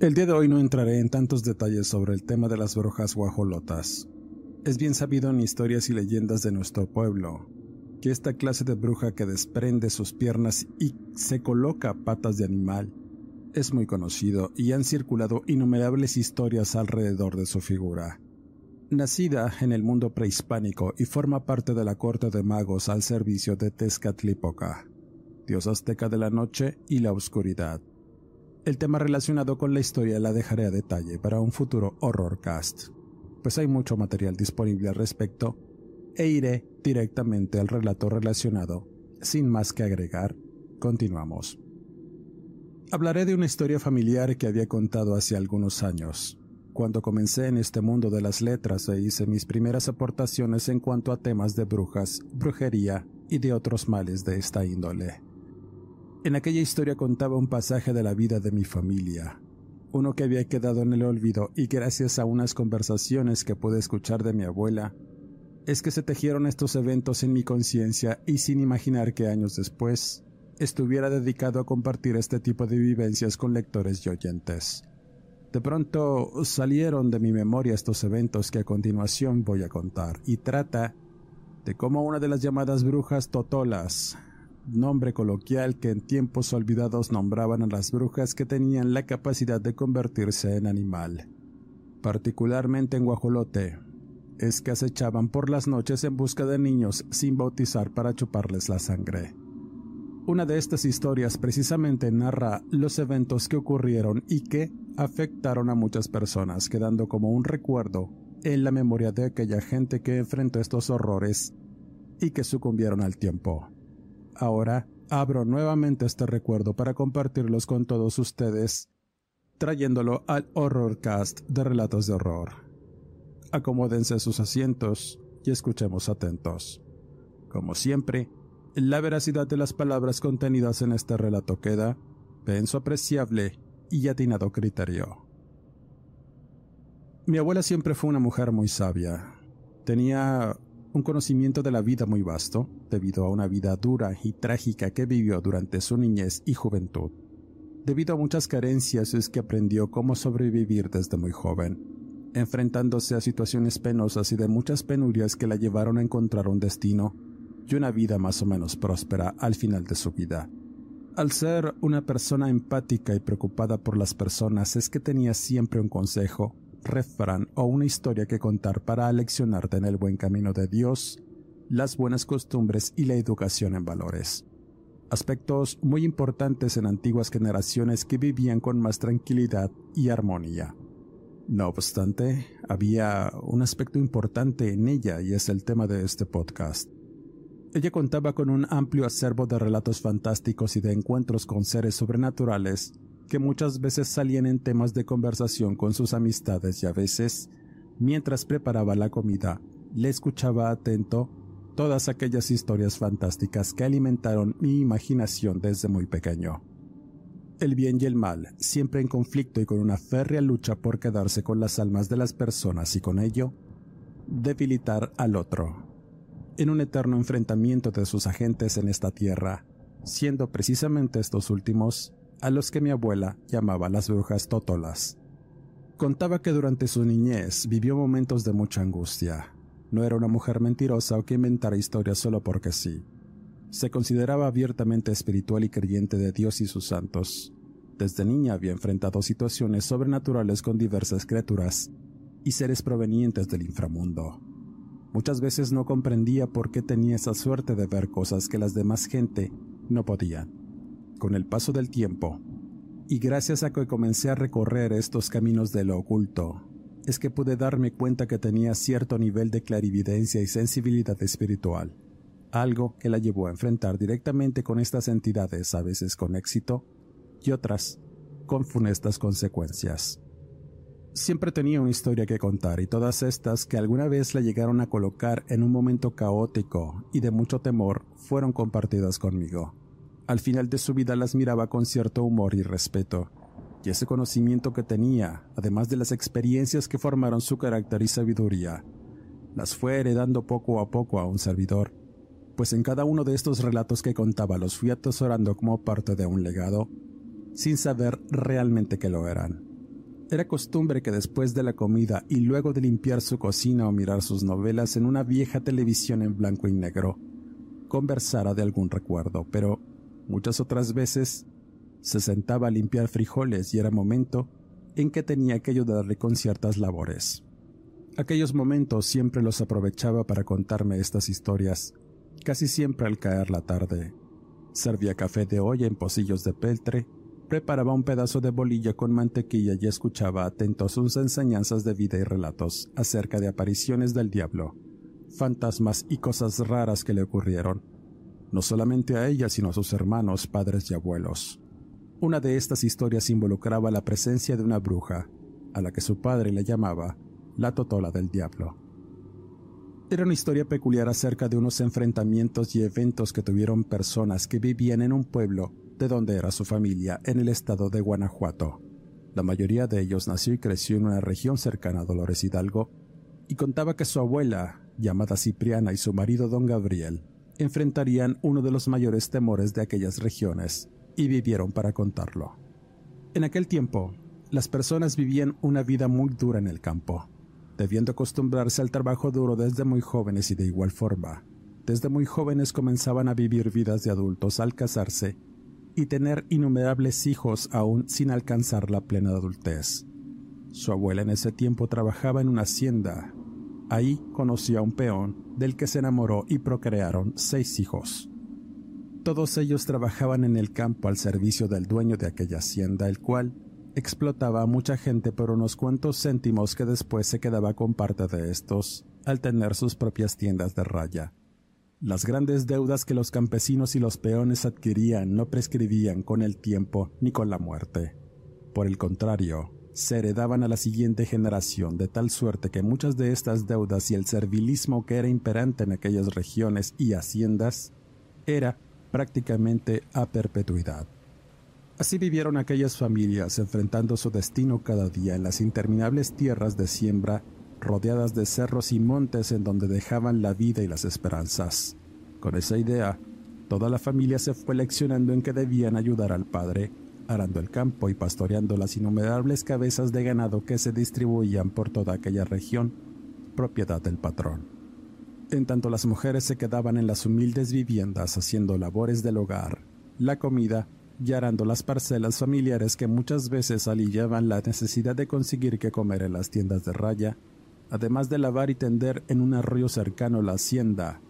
El día de hoy no entraré en tantos detalles sobre el tema de las brujas guajolotas. Es bien sabido en historias y leyendas de nuestro pueblo que esta clase de bruja que desprende sus piernas y se coloca patas de animal es muy conocido y han circulado innumerables historias alrededor de su figura. Nacida en el mundo prehispánico y forma parte de la corte de magos al servicio de Tezcatlipoca, dios azteca de la noche y la oscuridad. El tema relacionado con la historia la dejaré a detalle para un futuro Horrorcast, pues hay mucho material disponible al respecto e iré directamente al relato relacionado. Sin más que agregar, continuamos. Hablaré de una historia familiar que había contado hace algunos años, cuando comencé en este mundo de las letras e hice mis primeras aportaciones en cuanto a temas de brujas, brujería y de otros males de esta índole. En aquella historia contaba un pasaje de la vida de mi familia, uno que había quedado en el olvido y gracias a unas conversaciones que pude escuchar de mi abuela, es que se tejieron estos eventos en mi conciencia y sin imaginar que años después estuviera dedicado a compartir este tipo de vivencias con lectores y oyentes. De pronto salieron de mi memoria estos eventos que a continuación voy a contar y trata de cómo una de las llamadas brujas totolas nombre coloquial que en tiempos olvidados nombraban a las brujas que tenían la capacidad de convertirse en animal. Particularmente en Guajolote, es que acechaban por las noches en busca de niños sin bautizar para chuparles la sangre. Una de estas historias precisamente narra los eventos que ocurrieron y que afectaron a muchas personas, quedando como un recuerdo en la memoria de aquella gente que enfrentó estos horrores y que sucumbieron al tiempo. Ahora abro nuevamente este recuerdo para compartirlos con todos ustedes, trayéndolo al Horrorcast de Relatos de Horror. Acomódense sus asientos y escuchemos atentos. Como siempre, la veracidad de las palabras contenidas en este relato queda en su apreciable y atinado criterio. Mi abuela siempre fue una mujer muy sabia. Tenía un conocimiento de la vida muy vasto, debido a una vida dura y trágica que vivió durante su niñez y juventud. Debido a muchas carencias es que aprendió cómo sobrevivir desde muy joven, enfrentándose a situaciones penosas y de muchas penurias que la llevaron a encontrar un destino y una vida más o menos próspera al final de su vida. Al ser una persona empática y preocupada por las personas es que tenía siempre un consejo refrán o una historia que contar para aleccionarte en el buen camino de Dios, las buenas costumbres y la educación en valores. Aspectos muy importantes en antiguas generaciones que vivían con más tranquilidad y armonía. No obstante, había un aspecto importante en ella y es el tema de este podcast. Ella contaba con un amplio acervo de relatos fantásticos y de encuentros con seres sobrenaturales que muchas veces salían en temas de conversación con sus amistades y a veces, mientras preparaba la comida, le escuchaba atento todas aquellas historias fantásticas que alimentaron mi imaginación desde muy pequeño. El bien y el mal, siempre en conflicto y con una férrea lucha por quedarse con las almas de las personas y con ello, debilitar al otro, en un eterno enfrentamiento de sus agentes en esta tierra, siendo precisamente estos últimos a los que mi abuela llamaba las brujas tótolas. Contaba que durante su niñez vivió momentos de mucha angustia. No era una mujer mentirosa o que inventara historias solo porque sí. Se consideraba abiertamente espiritual y creyente de Dios y sus santos. Desde niña había enfrentado situaciones sobrenaturales con diversas criaturas y seres provenientes del inframundo. Muchas veces no comprendía por qué tenía esa suerte de ver cosas que las demás gente no podían. Con el paso del tiempo, y gracias a que comencé a recorrer estos caminos de lo oculto, es que pude darme cuenta que tenía cierto nivel de clarividencia y sensibilidad espiritual, algo que la llevó a enfrentar directamente con estas entidades, a veces con éxito, y otras con funestas consecuencias. Siempre tenía una historia que contar y todas estas que alguna vez la llegaron a colocar en un momento caótico y de mucho temor fueron compartidas conmigo. Al final de su vida las miraba con cierto humor y respeto, y ese conocimiento que tenía, además de las experiencias que formaron su carácter y sabiduría, las fue heredando poco a poco a un servidor, pues en cada uno de estos relatos que contaba los fui atesorando como parte de un legado, sin saber realmente que lo eran. Era costumbre que después de la comida y luego de limpiar su cocina o mirar sus novelas en una vieja televisión en blanco y negro, conversara de algún recuerdo, pero muchas otras veces se sentaba a limpiar frijoles y era momento en que tenía que ayudarle con ciertas labores. Aquellos momentos siempre los aprovechaba para contarme estas historias, casi siempre al caer la tarde. Servía café de olla en pocillos de peltre preparaba un pedazo de bolilla con mantequilla y escuchaba atento sus enseñanzas de vida y relatos acerca de apariciones del diablo, fantasmas y cosas raras que le ocurrieron, no solamente a ella, sino a sus hermanos, padres y abuelos. Una de estas historias involucraba la presencia de una bruja, a la que su padre le llamaba la totola del diablo. Era una historia peculiar acerca de unos enfrentamientos y eventos que tuvieron personas que vivían en un pueblo de donde era su familia en el estado de Guanajuato. La mayoría de ellos nació y creció en una región cercana a Dolores Hidalgo, y contaba que su abuela, llamada Cipriana, y su marido don Gabriel, enfrentarían uno de los mayores temores de aquellas regiones, y vivieron para contarlo. En aquel tiempo, las personas vivían una vida muy dura en el campo, debiendo acostumbrarse al trabajo duro desde muy jóvenes y de igual forma. Desde muy jóvenes comenzaban a vivir vidas de adultos al casarse y tener innumerables hijos aún sin alcanzar la plena adultez. Su abuela en ese tiempo trabajaba en una hacienda. Ahí conoció a un peón del que se enamoró y procrearon seis hijos. Todos ellos trabajaban en el campo al servicio del dueño de aquella hacienda, el cual explotaba a mucha gente por unos cuantos céntimos que después se quedaba con parte de estos al tener sus propias tiendas de raya. Las grandes deudas que los campesinos y los peones adquirían no prescribían con el tiempo ni con la muerte. Por el contrario, se heredaban a la siguiente generación de tal suerte que muchas de estas deudas y el servilismo que era imperante en aquellas regiones y haciendas era prácticamente a perpetuidad. Así vivieron aquellas familias enfrentando su destino cada día en las interminables tierras de siembra rodeadas de cerros y montes en donde dejaban la vida y las esperanzas. Con esa idea, toda la familia se fue leccionando en que debían ayudar al padre, arando el campo y pastoreando las innumerables cabezas de ganado que se distribuían por toda aquella región, propiedad del patrón. En tanto las mujeres se quedaban en las humildes viviendas haciendo labores del hogar, la comida y arando las parcelas familiares que muchas veces aliviaban la necesidad de conseguir que comer en las tiendas de raya además de lavar y tender en un arroyo cercano la hacienda,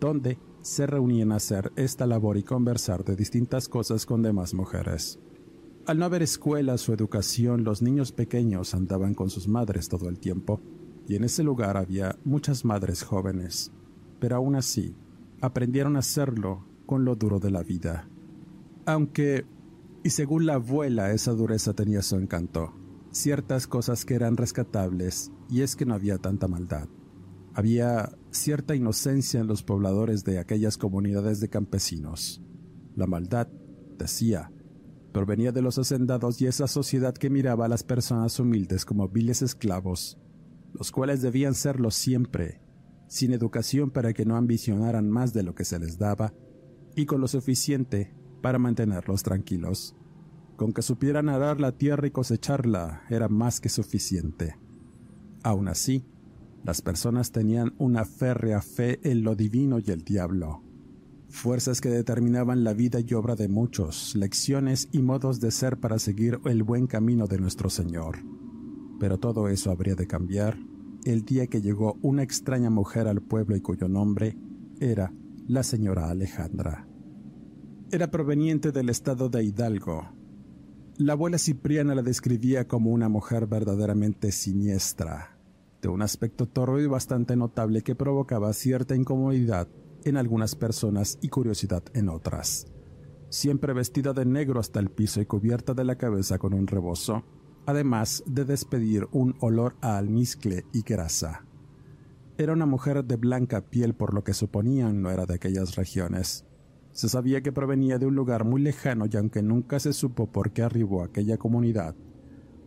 donde se reunían a hacer esta labor y conversar de distintas cosas con demás mujeres. Al no haber escuelas o educación, los niños pequeños andaban con sus madres todo el tiempo, y en ese lugar había muchas madres jóvenes, pero aún así aprendieron a hacerlo con lo duro de la vida. Aunque, y según la abuela, esa dureza tenía su encanto, ciertas cosas que eran rescatables y es que no había tanta maldad. Había cierta inocencia en los pobladores de aquellas comunidades de campesinos. La maldad, decía, provenía de los hacendados y esa sociedad que miraba a las personas humildes como viles esclavos, los cuales debían serlo siempre, sin educación para que no ambicionaran más de lo que se les daba y con lo suficiente para mantenerlos tranquilos. Con que supieran arar la tierra y cosecharla era más que suficiente. Aún así, las personas tenían una férrea fe en lo divino y el diablo, fuerzas que determinaban la vida y obra de muchos, lecciones y modos de ser para seguir el buen camino de nuestro Señor. Pero todo eso habría de cambiar el día que llegó una extraña mujer al pueblo y cuyo nombre era la señora Alejandra. Era proveniente del estado de Hidalgo. La abuela Cipriana la describía como una mujer verdaderamente siniestra, de un aspecto torvo y bastante notable que provocaba cierta incomodidad en algunas personas y curiosidad en otras. Siempre vestida de negro hasta el piso y cubierta de la cabeza con un rebozo, además de despedir un olor a almizcle y grasa. Era una mujer de blanca piel por lo que suponían no era de aquellas regiones. Se sabía que provenía de un lugar muy lejano y aunque nunca se supo por qué arribó a aquella comunidad,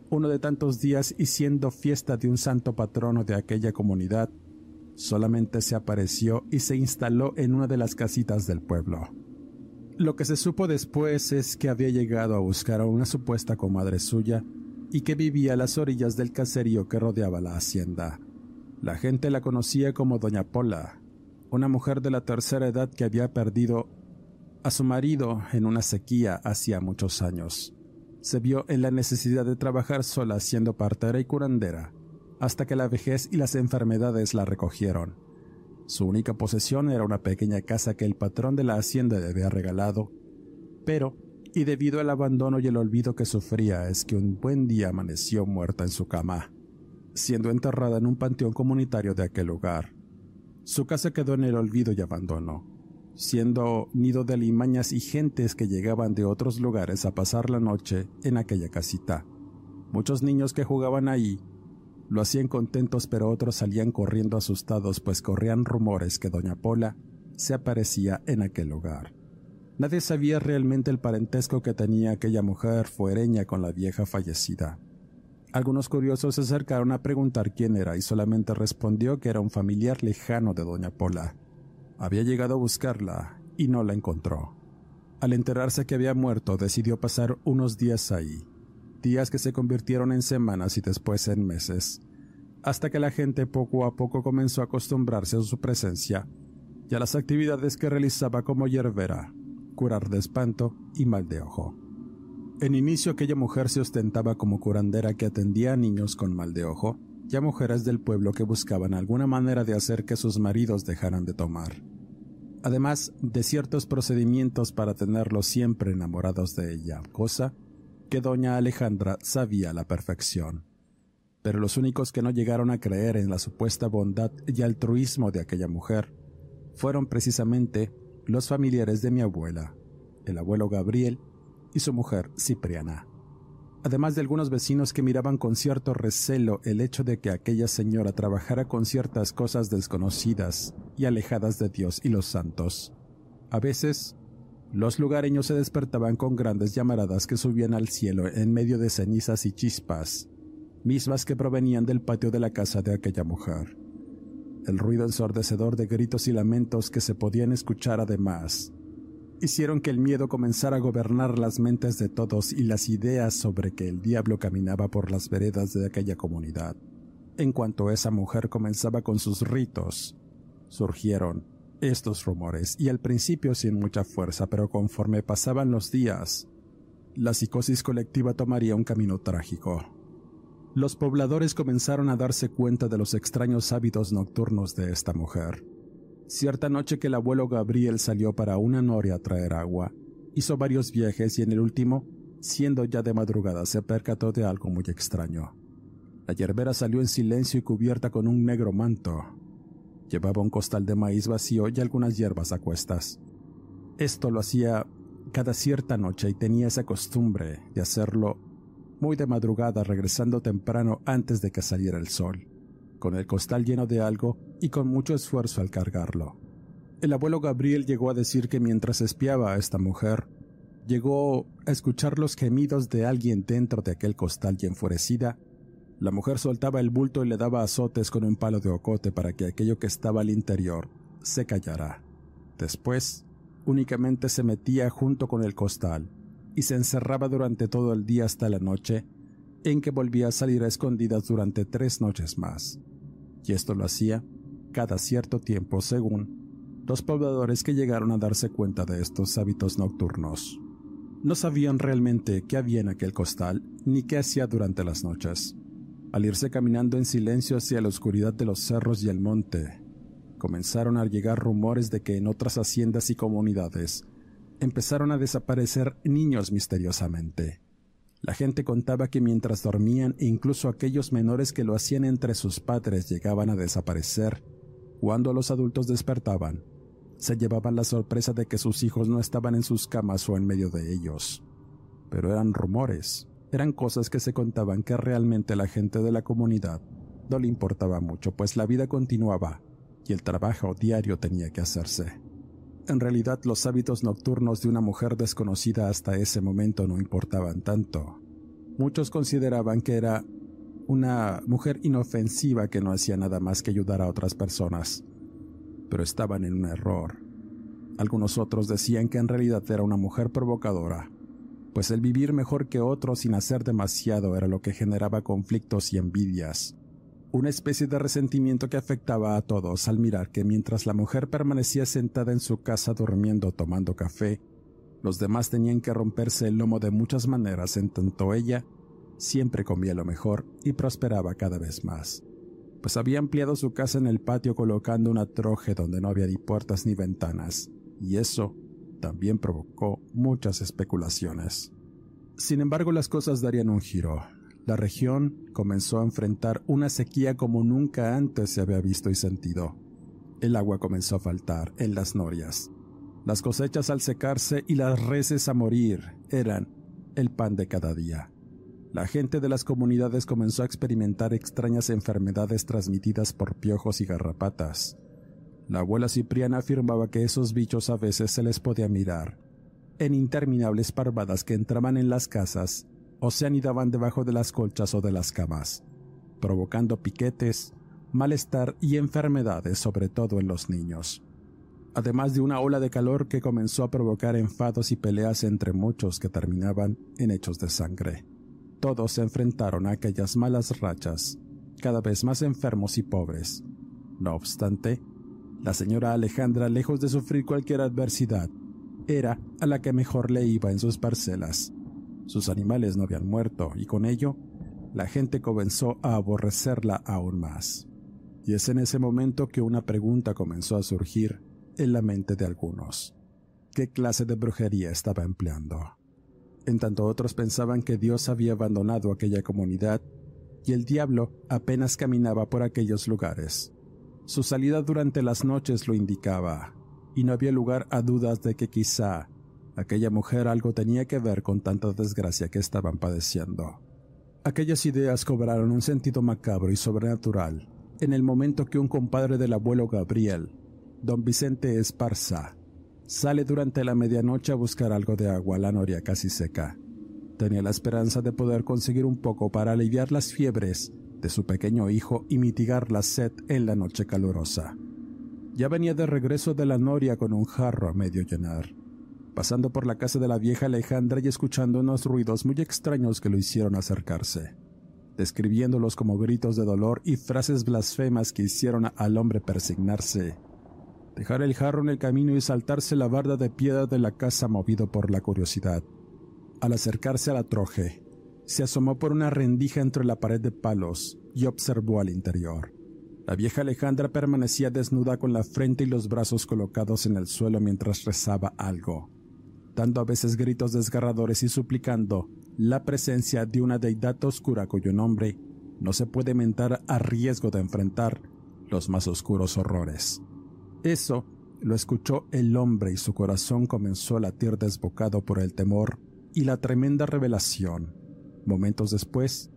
uno de tantos días y siendo fiesta de un santo patrono de aquella comunidad, solamente se apareció y se instaló en una de las casitas del pueblo. Lo que se supo después es que había llegado a buscar a una supuesta comadre suya y que vivía a las orillas del caserío que rodeaba la hacienda. La gente la conocía como Doña Pola, una mujer de la tercera edad que había perdido a su marido en una sequía hacía muchos años. Se vio en la necesidad de trabajar sola siendo partera y curandera, hasta que la vejez y las enfermedades la recogieron. Su única posesión era una pequeña casa que el patrón de la hacienda le había regalado, pero y debido al abandono y el olvido que sufría es que un buen día amaneció muerta en su cama, siendo enterrada en un panteón comunitario de aquel lugar. Su casa quedó en el olvido y abandono, siendo nido de alimañas y gentes que llegaban de otros lugares a pasar la noche en aquella casita. Muchos niños que jugaban ahí lo hacían contentos pero otros salían corriendo asustados pues corrían rumores que doña Pola se aparecía en aquel lugar. Nadie sabía realmente el parentesco que tenía aquella mujer fuereña con la vieja fallecida. Algunos curiosos se acercaron a preguntar quién era y solamente respondió que era un familiar lejano de doña Pola. Había llegado a buscarla y no la encontró. Al enterarse que había muerto, decidió pasar unos días ahí, días que se convirtieron en semanas y después en meses, hasta que la gente poco a poco comenzó a acostumbrarse a su presencia y a las actividades que realizaba como hierbera, curar de espanto y mal de ojo. En inicio aquella mujer se ostentaba como curandera que atendía a niños con mal de ojo y a mujeres del pueblo que buscaban alguna manera de hacer que sus maridos dejaran de tomar. Además de ciertos procedimientos para tenerlos siempre enamorados de ella, cosa que doña Alejandra sabía la perfección. Pero los únicos que no llegaron a creer en la supuesta bondad y altruismo de aquella mujer fueron precisamente los familiares de mi abuela, el abuelo Gabriel y su mujer Cipriana, además de algunos vecinos que miraban con cierto recelo el hecho de que aquella señora trabajara con ciertas cosas desconocidas y alejadas de Dios y los santos. A veces, los lugareños se despertaban con grandes llamaradas que subían al cielo en medio de cenizas y chispas, mismas que provenían del patio de la casa de aquella mujer el ruido ensordecedor de gritos y lamentos que se podían escuchar además, hicieron que el miedo comenzara a gobernar las mentes de todos y las ideas sobre que el diablo caminaba por las veredas de aquella comunidad. En cuanto esa mujer comenzaba con sus ritos, surgieron estos rumores y al principio sin mucha fuerza, pero conforme pasaban los días, la psicosis colectiva tomaría un camino trágico los pobladores comenzaron a darse cuenta de los extraños hábitos nocturnos de esta mujer. Cierta noche que el abuelo Gabriel salió para una noria a traer agua, hizo varios viajes y en el último, siendo ya de madrugada, se percató de algo muy extraño. La yerbera salió en silencio y cubierta con un negro manto. Llevaba un costal de maíz vacío y algunas hierbas a cuestas. Esto lo hacía cada cierta noche y tenía esa costumbre de hacerlo muy de madrugada regresando temprano antes de que saliera el sol. Con el costal lleno de algo, y con mucho esfuerzo al cargarlo. El abuelo Gabriel llegó a decir que mientras espiaba a esta mujer, llegó a escuchar los gemidos de alguien dentro de aquel costal y enfurecida, la mujer soltaba el bulto y le daba azotes con un palo de ocote para que aquello que estaba al interior se callara. Después, únicamente se metía junto con el costal y se encerraba durante todo el día hasta la noche, en que volvía a salir a escondidas durante tres noches más. Y esto lo hacía cada cierto tiempo según los pobladores que llegaron a darse cuenta de estos hábitos nocturnos. No sabían realmente qué había en aquel costal ni qué hacía durante las noches. Al irse caminando en silencio hacia la oscuridad de los cerros y el monte, comenzaron a llegar rumores de que en otras haciendas y comunidades empezaron a desaparecer niños misteriosamente. La gente contaba que mientras dormían incluso aquellos menores que lo hacían entre sus padres llegaban a desaparecer, cuando los adultos despertaban, se llevaban la sorpresa de que sus hijos no estaban en sus camas o en medio de ellos. Pero eran rumores, eran cosas que se contaban que realmente la gente de la comunidad no le importaba mucho, pues la vida continuaba y el trabajo diario tenía que hacerse. En realidad los hábitos nocturnos de una mujer desconocida hasta ese momento no importaban tanto. Muchos consideraban que era una mujer inofensiva que no hacía nada más que ayudar a otras personas, pero estaban en un error. Algunos otros decían que en realidad era una mujer provocadora, pues el vivir mejor que otros sin hacer demasiado era lo que generaba conflictos y envidias. Una especie de resentimiento que afectaba a todos al mirar que mientras la mujer permanecía sentada en su casa durmiendo tomando café, los demás tenían que romperse el lomo de muchas maneras en tanto ella siempre comía lo mejor y prosperaba cada vez más, pues había ampliado su casa en el patio colocando una troje donde no había ni puertas ni ventanas, y eso también provocó muchas especulaciones. Sin embargo, las cosas darían un giro, la región comenzó a enfrentar una sequía como nunca antes se había visto y sentido. El agua comenzó a faltar en las norias. Las cosechas al secarse y las reses a morir eran el pan de cada día. La gente de las comunidades comenzó a experimentar extrañas enfermedades transmitidas por piojos y garrapatas. La abuela Cipriana afirmaba que esos bichos a veces se les podía mirar en interminables parvadas que entraban en las casas o se anidaban debajo de las colchas o de las camas, provocando piquetes, malestar y enfermedades sobre todo en los niños. Además de una ola de calor que comenzó a provocar enfados y peleas entre muchos que terminaban en hechos de sangre. Todos se enfrentaron a aquellas malas rachas, cada vez más enfermos y pobres. No obstante, la señora Alejandra, lejos de sufrir cualquier adversidad, era a la que mejor le iba en sus parcelas sus animales no habían muerto y con ello la gente comenzó a aborrecerla aún más. Y es en ese momento que una pregunta comenzó a surgir en la mente de algunos. ¿Qué clase de brujería estaba empleando? En tanto otros pensaban que Dios había abandonado aquella comunidad y el diablo apenas caminaba por aquellos lugares. Su salida durante las noches lo indicaba, y no había lugar a dudas de que quizá Aquella mujer algo tenía que ver con tanta desgracia que estaban padeciendo. Aquellas ideas cobraron un sentido macabro y sobrenatural en el momento que un compadre del abuelo Gabriel, don Vicente Esparza, sale durante la medianoche a buscar algo de agua a la noria casi seca. Tenía la esperanza de poder conseguir un poco para aliviar las fiebres de su pequeño hijo y mitigar la sed en la noche calurosa. Ya venía de regreso de la noria con un jarro a medio llenar pasando por la casa de la vieja Alejandra y escuchando unos ruidos muy extraños que lo hicieron acercarse, describiéndolos como gritos de dolor y frases blasfemas que hicieron al hombre persignarse, dejar el jarro en el camino y saltarse la barda de piedra de la casa movido por la curiosidad. Al acercarse a la troje, se asomó por una rendija entre la pared de palos y observó al interior. La vieja Alejandra permanecía desnuda con la frente y los brazos colocados en el suelo mientras rezaba algo dando a veces gritos desgarradores y suplicando la presencia de una deidad oscura cuyo nombre no se puede mentar a riesgo de enfrentar los más oscuros horrores. Eso lo escuchó el hombre y su corazón comenzó a latir desbocado por el temor y la tremenda revelación. Momentos después,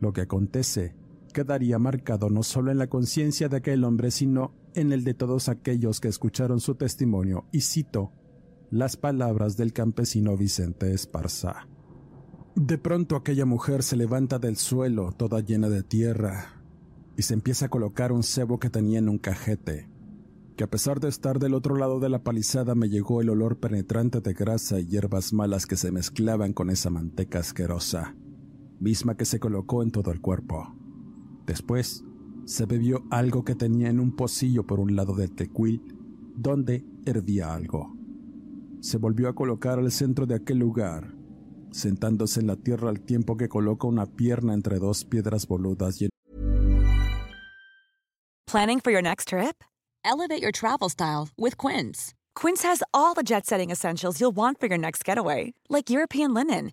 lo que acontece quedaría marcado no solo en la conciencia de aquel hombre, sino en el de todos aquellos que escucharon su testimonio, y cito las palabras del campesino Vicente Esparza. De pronto aquella mujer se levanta del suelo, toda llena de tierra, y se empieza a colocar un cebo que tenía en un cajete, que a pesar de estar del otro lado de la palizada me llegó el olor penetrante de grasa y hierbas malas que se mezclaban con esa manteca asquerosa, misma que se colocó en todo el cuerpo. Después, se bebió algo que tenía en un pocillo por un lado del tecuil, donde hervía algo. Se volvió a colocar al centro de aquel lugar, sentándose en la tierra al tiempo que coloca una pierna entre dos piedras boludas. Y... Planning for your next trip? Elevate your travel style with Quince. Quince has all the jet-setting essentials you'll want for your next getaway, like European linen,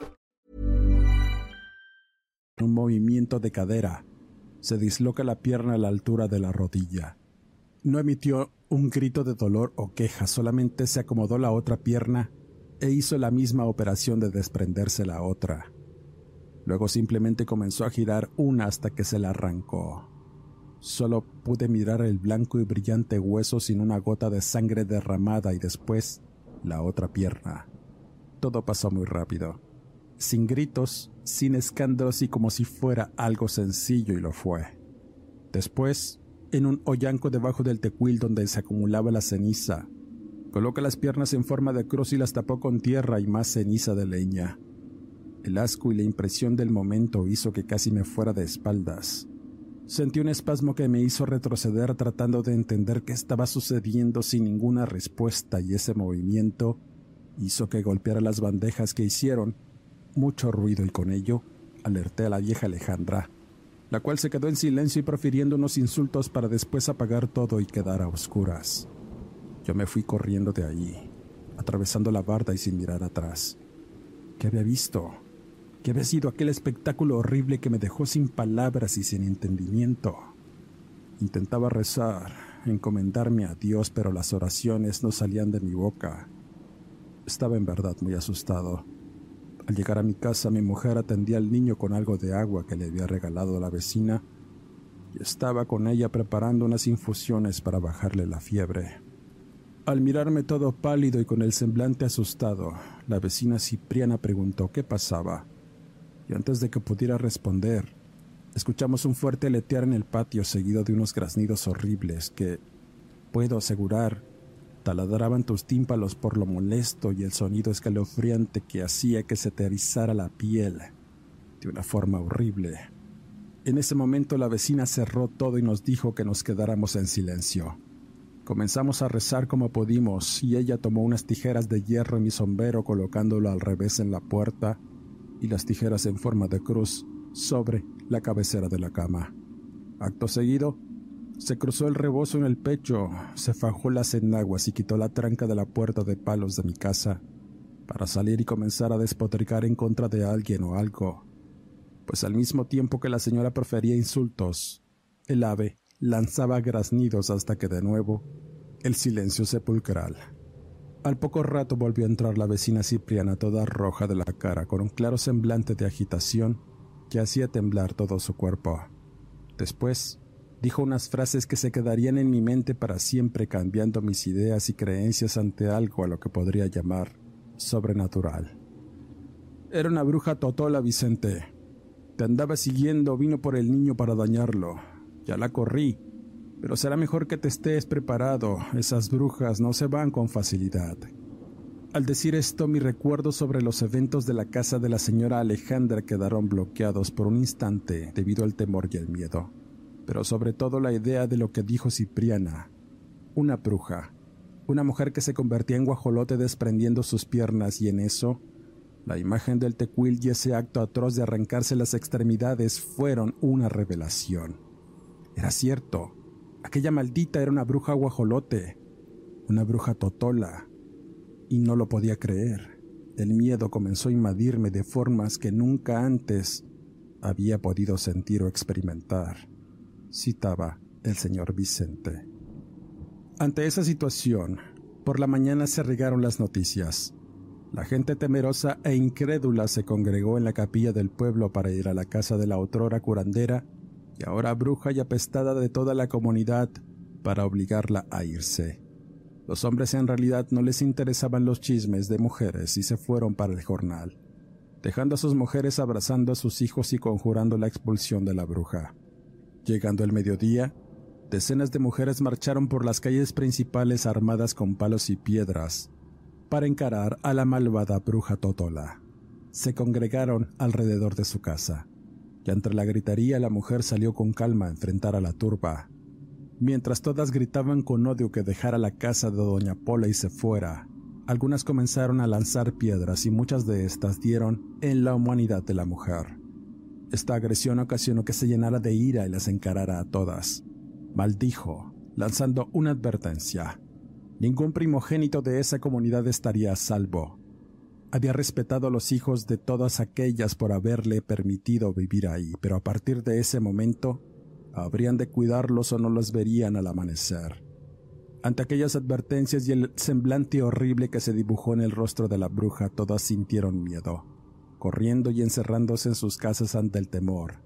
Un movimiento de cadera. Se disloca la pierna a la altura de la rodilla. No emitió un grito de dolor o queja, solamente se acomodó la otra pierna e hizo la misma operación de desprenderse la otra. Luego simplemente comenzó a girar una hasta que se la arrancó. Solo pude mirar el blanco y brillante hueso sin una gota de sangre derramada y después la otra pierna. Todo pasó muy rápido, sin gritos, sin escándalos y como si fuera algo sencillo y lo fue. Después, en un hoyanco debajo del tecuil donde se acumulaba la ceniza. Coloca las piernas en forma de cruz y las tapó con tierra y más ceniza de leña. El asco y la impresión del momento hizo que casi me fuera de espaldas. Sentí un espasmo que me hizo retroceder tratando de entender qué estaba sucediendo sin ninguna respuesta y ese movimiento hizo que golpeara las bandejas que hicieron mucho ruido y con ello alerté a la vieja Alejandra la cual se quedó en silencio y profiriendo unos insultos para después apagar todo y quedar a oscuras. Yo me fui corriendo de allí, atravesando la barda y sin mirar atrás. ¿Qué había visto? ¿Qué había sido aquel espectáculo horrible que me dejó sin palabras y sin entendimiento? Intentaba rezar, encomendarme a Dios, pero las oraciones no salían de mi boca. Estaba en verdad muy asustado. Al llegar a mi casa, mi mujer atendía al niño con algo de agua que le había regalado la vecina y estaba con ella preparando unas infusiones para bajarle la fiebre. Al mirarme todo pálido y con el semblante asustado, la vecina Cipriana preguntó qué pasaba. Y antes de que pudiera responder, escuchamos un fuerte aletear en el patio seguido de unos graznidos horribles que, puedo asegurar, taladraban tus tímpanos por lo molesto y el sonido escalofriante que hacía que se te la piel de una forma horrible. En ese momento la vecina cerró todo y nos dijo que nos quedáramos en silencio. Comenzamos a rezar como pudimos y ella tomó unas tijeras de hierro en mi sombrero colocándolo al revés en la puerta y las tijeras en forma de cruz sobre la cabecera de la cama. Acto seguido, se cruzó el rebozo en el pecho, se fajó las enaguas y quitó la tranca de la puerta de palos de mi casa para salir y comenzar a despotricar en contra de alguien o algo, pues al mismo tiempo que la señora profería insultos, el ave lanzaba graznidos hasta que de nuevo el silencio sepulcral. Al poco rato volvió a entrar la vecina Cipriana toda roja de la cara, con un claro semblante de agitación que hacía temblar todo su cuerpo. Después, dijo unas frases que se quedarían en mi mente para siempre cambiando mis ideas y creencias ante algo a lo que podría llamar sobrenatural. Era una bruja totola, Vicente. Te andaba siguiendo, vino por el niño para dañarlo. Ya la corrí, pero será mejor que te estés preparado. Esas brujas no se van con facilidad. Al decir esto, mi recuerdo sobre los eventos de la casa de la señora Alejandra quedaron bloqueados por un instante debido al temor y el miedo, pero sobre todo la idea de lo que dijo Cipriana, una bruja, una mujer que se convertía en guajolote desprendiendo sus piernas y en eso, la imagen del tecuil y ese acto atroz de arrancarse las extremidades fueron una revelación. Era cierto, aquella maldita era una bruja guajolote, una bruja totola, y no lo podía creer. El miedo comenzó a invadirme de formas que nunca antes había podido sentir o experimentar, citaba el señor Vicente. Ante esa situación, por la mañana se regaron las noticias. La gente temerosa e incrédula se congregó en la capilla del pueblo para ir a la casa de la otrora curandera y ahora bruja y apestada de toda la comunidad para obligarla a irse. Los hombres en realidad no les interesaban los chismes de mujeres y se fueron para el jornal, dejando a sus mujeres abrazando a sus hijos y conjurando la expulsión de la bruja. Llegando el mediodía, decenas de mujeres marcharon por las calles principales armadas con palos y piedras para encarar a la malvada bruja Totola. Se congregaron alrededor de su casa, y entre la gritería la mujer salió con calma a enfrentar a la turba. Mientras todas gritaban con odio que dejara la casa de doña Pola y se fuera, algunas comenzaron a lanzar piedras y muchas de estas dieron en la humanidad de la mujer. Esta agresión ocasionó que se llenara de ira y las encarara a todas maldijo, lanzando una advertencia. Ningún primogénito de esa comunidad estaría a salvo. Había respetado a los hijos de todas aquellas por haberle permitido vivir ahí, pero a partir de ese momento habrían de cuidarlos o no los verían al amanecer. Ante aquellas advertencias y el semblante horrible que se dibujó en el rostro de la bruja, todas sintieron miedo, corriendo y encerrándose en sus casas ante el temor.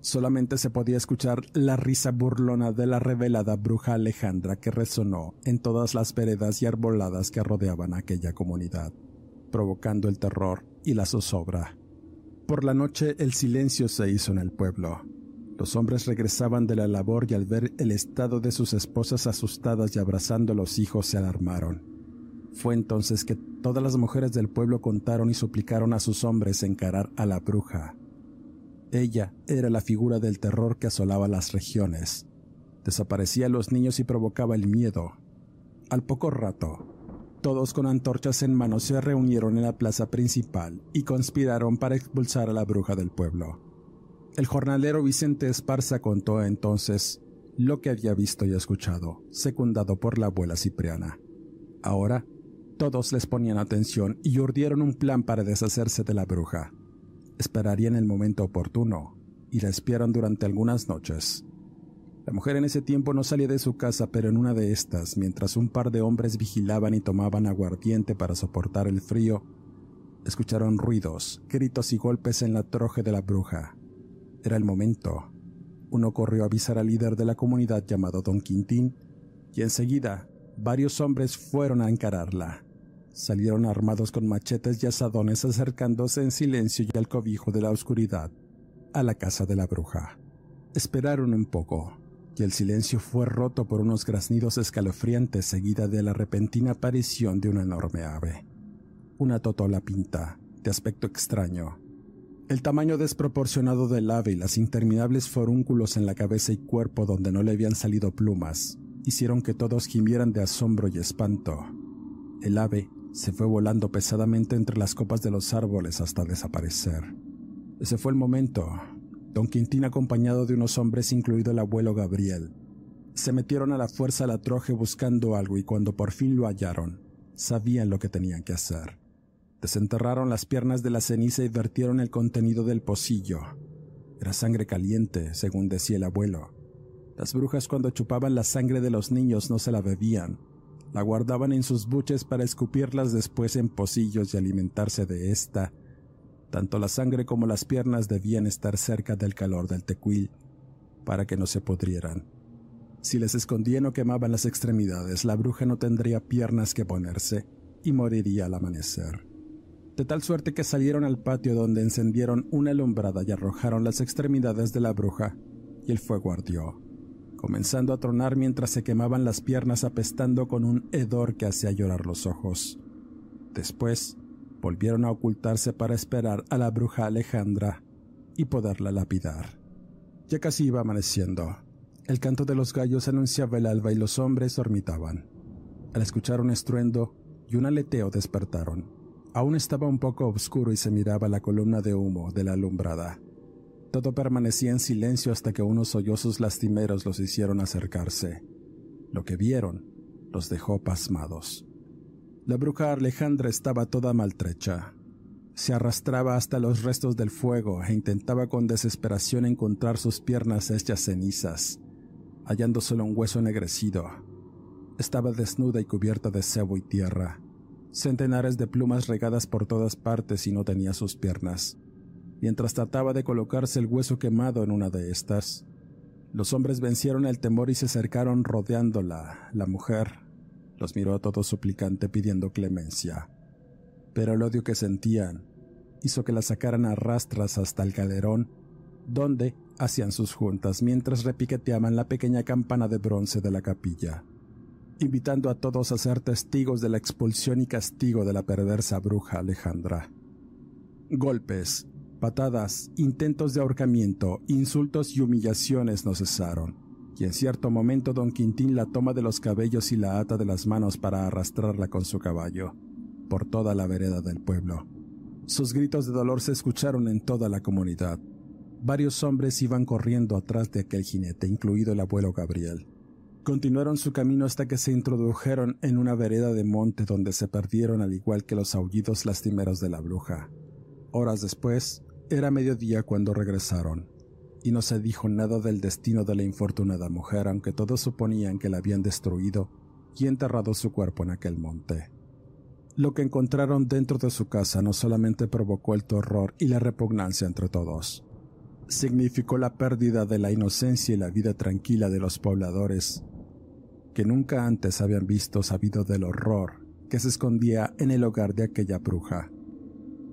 Solamente se podía escuchar la risa burlona de la revelada bruja Alejandra que resonó en todas las veredas y arboladas que rodeaban aquella comunidad, provocando el terror y la zozobra. Por la noche el silencio se hizo en el pueblo. Los hombres regresaban de la labor y al ver el estado de sus esposas asustadas y abrazando a los hijos se alarmaron. Fue entonces que todas las mujeres del pueblo contaron y suplicaron a sus hombres encarar a la bruja. Ella era la figura del terror que asolaba las regiones. Desaparecía a los niños y provocaba el miedo. Al poco rato, todos con antorchas en mano se reunieron en la plaza principal y conspiraron para expulsar a la bruja del pueblo. El jornalero Vicente Esparza contó entonces lo que había visto y escuchado, secundado por la abuela Cipriana. Ahora, todos les ponían atención y urdieron un plan para deshacerse de la bruja esperarían el momento oportuno y la espiaron durante algunas noches. La mujer en ese tiempo no salía de su casa, pero en una de estas, mientras un par de hombres vigilaban y tomaban aguardiente para soportar el frío, escucharon ruidos, gritos y golpes en la troje de la bruja. Era el momento. Uno corrió a avisar al líder de la comunidad llamado Don Quintín, y enseguida varios hombres fueron a encararla. Salieron armados con machetes y asadones acercándose en silencio y al cobijo de la oscuridad a la casa de la bruja. Esperaron un poco, y el silencio fue roto por unos graznidos escalofriantes seguida de la repentina aparición de una enorme ave. Una totola pinta, de aspecto extraño. El tamaño desproporcionado del ave y las interminables forúnculos en la cabeza y cuerpo donde no le habían salido plumas hicieron que todos gimieran de asombro y espanto. El ave se fue volando pesadamente entre las copas de los árboles hasta desaparecer. Ese fue el momento. Don Quintín, acompañado de unos hombres, incluido el abuelo Gabriel, se metieron a la fuerza a la troje buscando algo y cuando por fin lo hallaron, sabían lo que tenían que hacer. Desenterraron las piernas de la ceniza y vertieron el contenido del pocillo. Era sangre caliente, según decía el abuelo. Las brujas cuando chupaban la sangre de los niños no se la bebían, la guardaban en sus buches para escupirlas después en pocillos y alimentarse de esta. Tanto la sangre como las piernas debían estar cerca del calor del tecuil para que no se pudrieran. Si les escondían o quemaban las extremidades, la bruja no tendría piernas que ponerse y moriría al amanecer. De tal suerte que salieron al patio donde encendieron una alumbrada y arrojaron las extremidades de la bruja, y el fuego ardió comenzando a tronar mientras se quemaban las piernas apestando con un hedor que hacía llorar los ojos. Después, volvieron a ocultarse para esperar a la bruja Alejandra y poderla lapidar. Ya casi iba amaneciendo. El canto de los gallos anunciaba el alba y los hombres dormitaban. Al escuchar un estruendo y un aleteo despertaron. Aún estaba un poco oscuro y se miraba la columna de humo de la alumbrada. Todo permanecía en silencio hasta que unos sollozos lastimeros los hicieron acercarse. Lo que vieron los dejó pasmados. La bruja Alejandra estaba toda maltrecha. Se arrastraba hasta los restos del fuego e intentaba con desesperación encontrar sus piernas hechas cenizas, hallando solo un hueso ennegrecido. Estaba desnuda y cubierta de cebo y tierra centenares de plumas regadas por todas partes y no tenía sus piernas. Mientras trataba de colocarse el hueso quemado en una de estas, los hombres vencieron el temor y se acercaron rodeándola. La mujer los miró a todos suplicante pidiendo clemencia. Pero el odio que sentían hizo que la sacaran a rastras hasta el calderón, donde hacían sus juntas mientras repiqueteaban la pequeña campana de bronce de la capilla invitando a todos a ser testigos de la expulsión y castigo de la perversa bruja Alejandra. Golpes, patadas, intentos de ahorcamiento, insultos y humillaciones no cesaron, y en cierto momento don Quintín la toma de los cabellos y la ata de las manos para arrastrarla con su caballo, por toda la vereda del pueblo. Sus gritos de dolor se escucharon en toda la comunidad. Varios hombres iban corriendo atrás de aquel jinete, incluido el abuelo Gabriel. Continuaron su camino hasta que se introdujeron en una vereda de monte donde se perdieron al igual que los aullidos lastimeros de la bruja. Horas después, era mediodía cuando regresaron, y no se dijo nada del destino de la infortunada mujer, aunque todos suponían que la habían destruido y enterrado su cuerpo en aquel monte. Lo que encontraron dentro de su casa no solamente provocó el terror y la repugnancia entre todos, significó la pérdida de la inocencia y la vida tranquila de los pobladores que nunca antes habían visto sabido del horror que se escondía en el hogar de aquella bruja.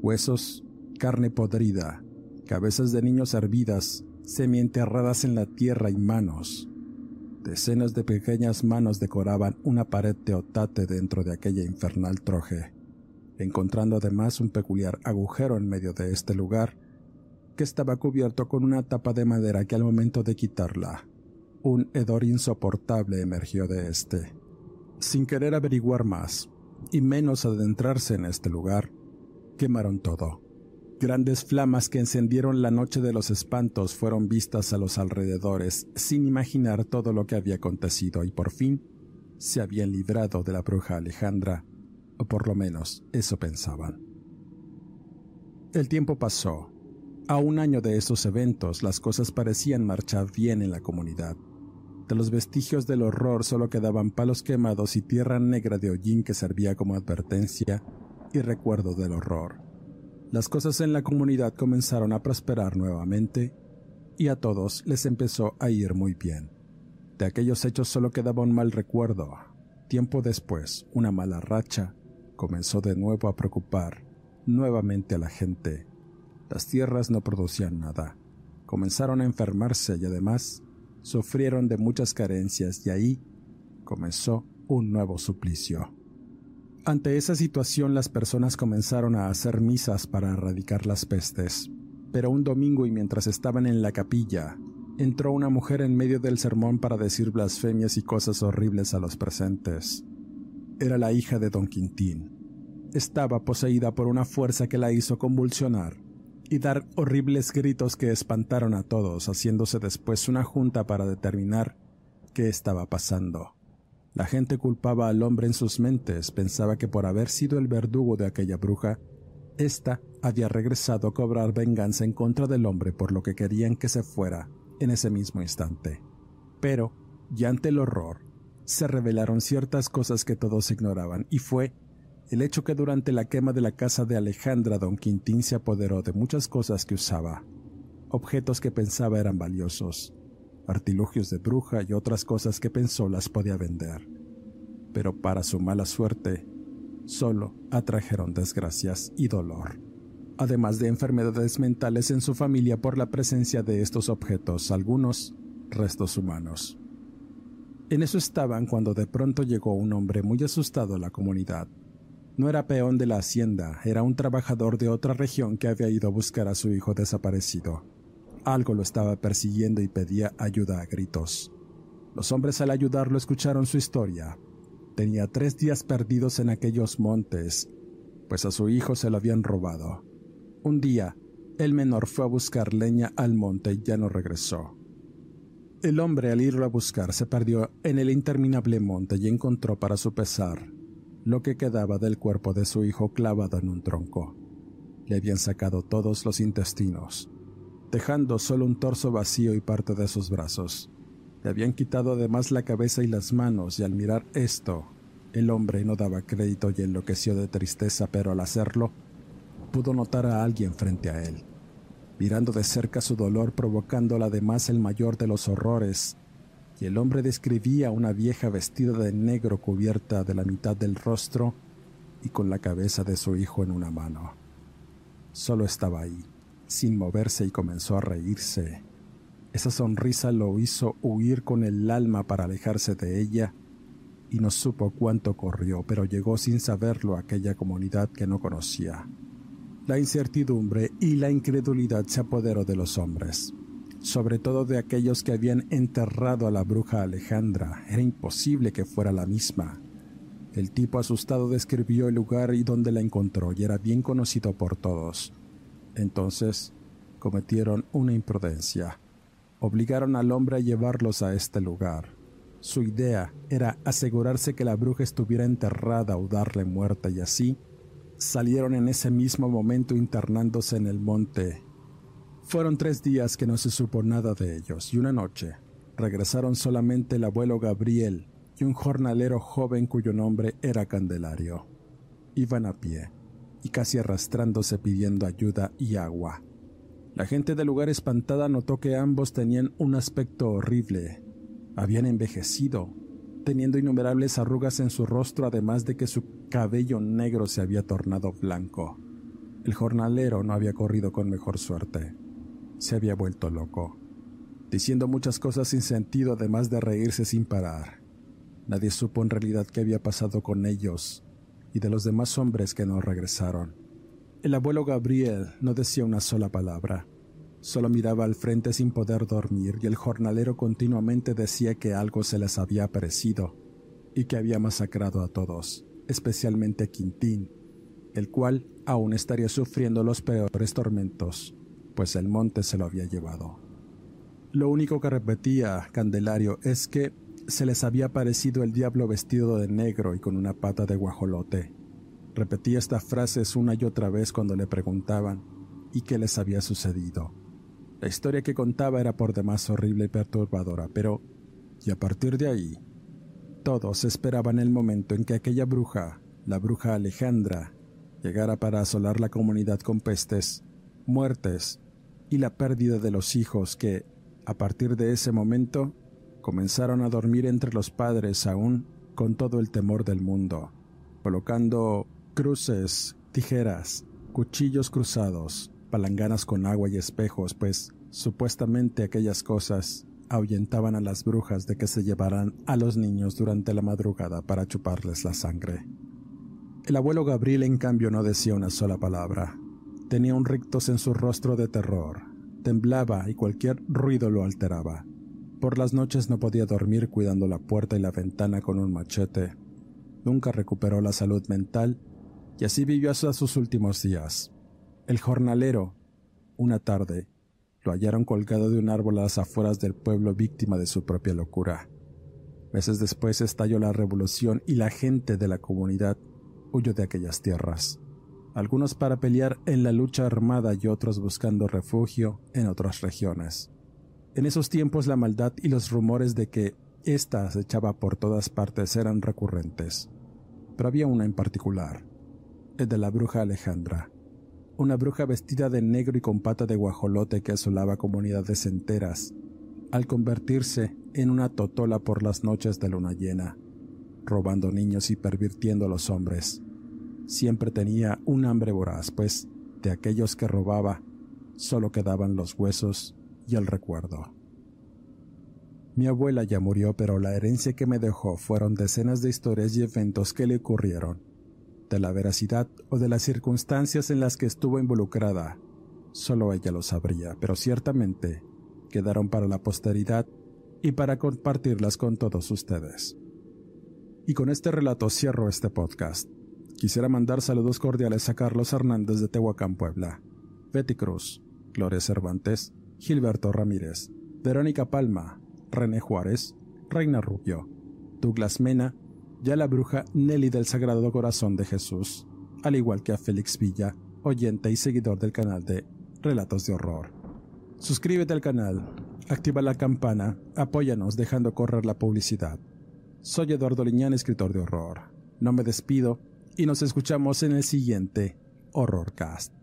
Huesos, carne podrida, cabezas de niños hervidas, semienterradas en la tierra y manos. Decenas de pequeñas manos decoraban una pared de otate dentro de aquella infernal troje, encontrando además un peculiar agujero en medio de este lugar que estaba cubierto con una tapa de madera que al momento de quitarla un hedor insoportable emergió de este. Sin querer averiguar más, y menos adentrarse en este lugar, quemaron todo. Grandes flamas que encendieron la noche de los espantos fueron vistas a los alrededores sin imaginar todo lo que había acontecido y por fin se habían librado de la bruja Alejandra, o por lo menos eso pensaban. El tiempo pasó. A un año de esos eventos las cosas parecían marchar bien en la comunidad. De los vestigios del horror solo quedaban palos quemados y tierra negra de hollín que servía como advertencia y recuerdo del horror. Las cosas en la comunidad comenzaron a prosperar nuevamente y a todos les empezó a ir muy bien. De aquellos hechos solo quedaba un mal recuerdo. Tiempo después, una mala racha comenzó de nuevo a preocupar nuevamente a la gente. Las tierras no producían nada. Comenzaron a enfermarse y además sufrieron de muchas carencias y ahí comenzó un nuevo suplicio. Ante esa situación las personas comenzaron a hacer misas para erradicar las pestes, pero un domingo y mientras estaban en la capilla, entró una mujer en medio del sermón para decir blasfemias y cosas horribles a los presentes. Era la hija de don Quintín. Estaba poseída por una fuerza que la hizo convulsionar y dar horribles gritos que espantaron a todos, haciéndose después una junta para determinar qué estaba pasando. La gente culpaba al hombre en sus mentes, pensaba que por haber sido el verdugo de aquella bruja, ésta había regresado a cobrar venganza en contra del hombre por lo que querían que se fuera en ese mismo instante. Pero, ya ante el horror, se revelaron ciertas cosas que todos ignoraban, y fue el hecho que durante la quema de la casa de Alejandra don Quintín se apoderó de muchas cosas que usaba, objetos que pensaba eran valiosos, artilugios de bruja y otras cosas que pensó las podía vender. Pero para su mala suerte, solo atrajeron desgracias y dolor, además de enfermedades mentales en su familia por la presencia de estos objetos, algunos restos humanos. En eso estaban cuando de pronto llegó un hombre muy asustado a la comunidad No era peón de la hacienda, era un trabajador de otra región que había ido a buscar a su hijo desaparecido. Algo lo estaba persiguiendo y pedía ayuda a gritos. Los hombres al ayudarlo escucharon su historia. Tenía tres días perdidos en aquellos montes, pues a su hijo se lo habían robado. Un día, el menor fue a buscar leña al monte y ya no regresó. El hombre al irlo a buscar se perdió en el interminable monte y encontró para su pesar lo que quedaba del cuerpo de su hijo clavado en un tronco. Le habían sacado todos los intestinos, dejando solo un torso vacío y parte de sus brazos. Le habían quitado además la cabeza y las manos y al mirar esto, el hombre no daba crédito y enloqueció de tristeza, pero al hacerlo, pudo notar a alguien frente a él, mirando de cerca su dolor provocándole además el mayor de los horrores, y el hombre describía a una vieja vestida de negro cubierta de la mitad del rostro y con la cabeza de su hijo en una mano. Solo estaba ahí, sin moverse y comenzó a reírse. Esa sonrisa lo hizo huir con el alma para alejarse de ella y no supo cuánto corrió, pero llegó sin saberlo a aquella comunidad que no conocía. La incertidumbre y la incredulidad se apoderó de los hombres sobre todo de aquellos que habían enterrado a la bruja Alejandra. Era imposible que fuera la misma. El tipo asustado describió el lugar y donde la encontró y era bien conocido por todos. Entonces cometieron una imprudencia. Obligaron al hombre a llevarlos a este lugar. Su idea era asegurarse que la bruja estuviera enterrada o darle muerte y así salieron en ese mismo momento internándose en el monte fueron tres días que no se supo nada de ellos y una noche regresaron solamente el abuelo Gabriel y un jornalero joven cuyo nombre era Candelario. Iban a pie y casi arrastrándose pidiendo ayuda y agua. La gente del lugar espantada notó que ambos tenían un aspecto horrible. Habían envejecido, teniendo innumerables arrugas en su rostro además de que su cabello negro se había tornado blanco. El jornalero no había corrido con mejor suerte se había vuelto loco, diciendo muchas cosas sin sentido además de reírse sin parar. Nadie supo en realidad qué había pasado con ellos y de los demás hombres que no regresaron. El abuelo Gabriel no decía una sola palabra, solo miraba al frente sin poder dormir y el jornalero continuamente decía que algo se les había aparecido y que había masacrado a todos, especialmente a Quintín, el cual aún estaría sufriendo los peores tormentos pues el monte se lo había llevado. Lo único que repetía Candelario es que se les había parecido el diablo vestido de negro y con una pata de guajolote. Repetía estas frases una y otra vez cuando le preguntaban y qué les había sucedido. La historia que contaba era por demás horrible y perturbadora, pero, y a partir de ahí, todos esperaban el momento en que aquella bruja, la bruja Alejandra, llegara para asolar la comunidad con pestes, muertes y la pérdida de los hijos que, a partir de ese momento, comenzaron a dormir entre los padres aún con todo el temor del mundo, colocando cruces, tijeras, cuchillos cruzados, palanganas con agua y espejos, pues supuestamente aquellas cosas ahuyentaban a las brujas de que se llevaran a los niños durante la madrugada para chuparles la sangre. El abuelo Gabriel en cambio no decía una sola palabra, Tenía un rictus en su rostro de terror. Temblaba y cualquier ruido lo alteraba. Por las noches no podía dormir cuidando la puerta y la ventana con un machete. Nunca recuperó la salud mental y así vivió hasta sus últimos días. El jornalero, una tarde, lo hallaron colgado de un árbol a las afueras del pueblo víctima de su propia locura. Meses después estalló la revolución y la gente de la comunidad huyó de aquellas tierras algunos para pelear en la lucha armada y otros buscando refugio en otras regiones. En esos tiempos la maldad y los rumores de que ésta se echaba por todas partes eran recurrentes. Pero había una en particular, el de la bruja Alejandra, una bruja vestida de negro y con pata de guajolote que asolaba comunidades enteras, al convertirse en una totola por las noches de luna llena, robando niños y pervirtiendo a los hombres siempre tenía un hambre voraz, pues de aquellos que robaba solo quedaban los huesos y el recuerdo. Mi abuela ya murió, pero la herencia que me dejó fueron decenas de historias y eventos que le ocurrieron. De la veracidad o de las circunstancias en las que estuvo involucrada, solo ella lo sabría, pero ciertamente quedaron para la posteridad y para compartirlas con todos ustedes. Y con este relato cierro este podcast. Quisiera mandar saludos cordiales a Carlos Hernández de Tehuacán, Puebla, Betty Cruz, Gloria Cervantes, Gilberto Ramírez, Verónica Palma, René Juárez, Reina Rubio, Douglas Mena y a la bruja Nelly del Sagrado Corazón de Jesús, al igual que a Félix Villa, oyente y seguidor del canal de Relatos de Horror. Suscríbete al canal, activa la campana, apóyanos dejando correr la publicidad. Soy Eduardo Liñán, escritor de horror. No me despido y nos escuchamos en el siguiente Horrorcast.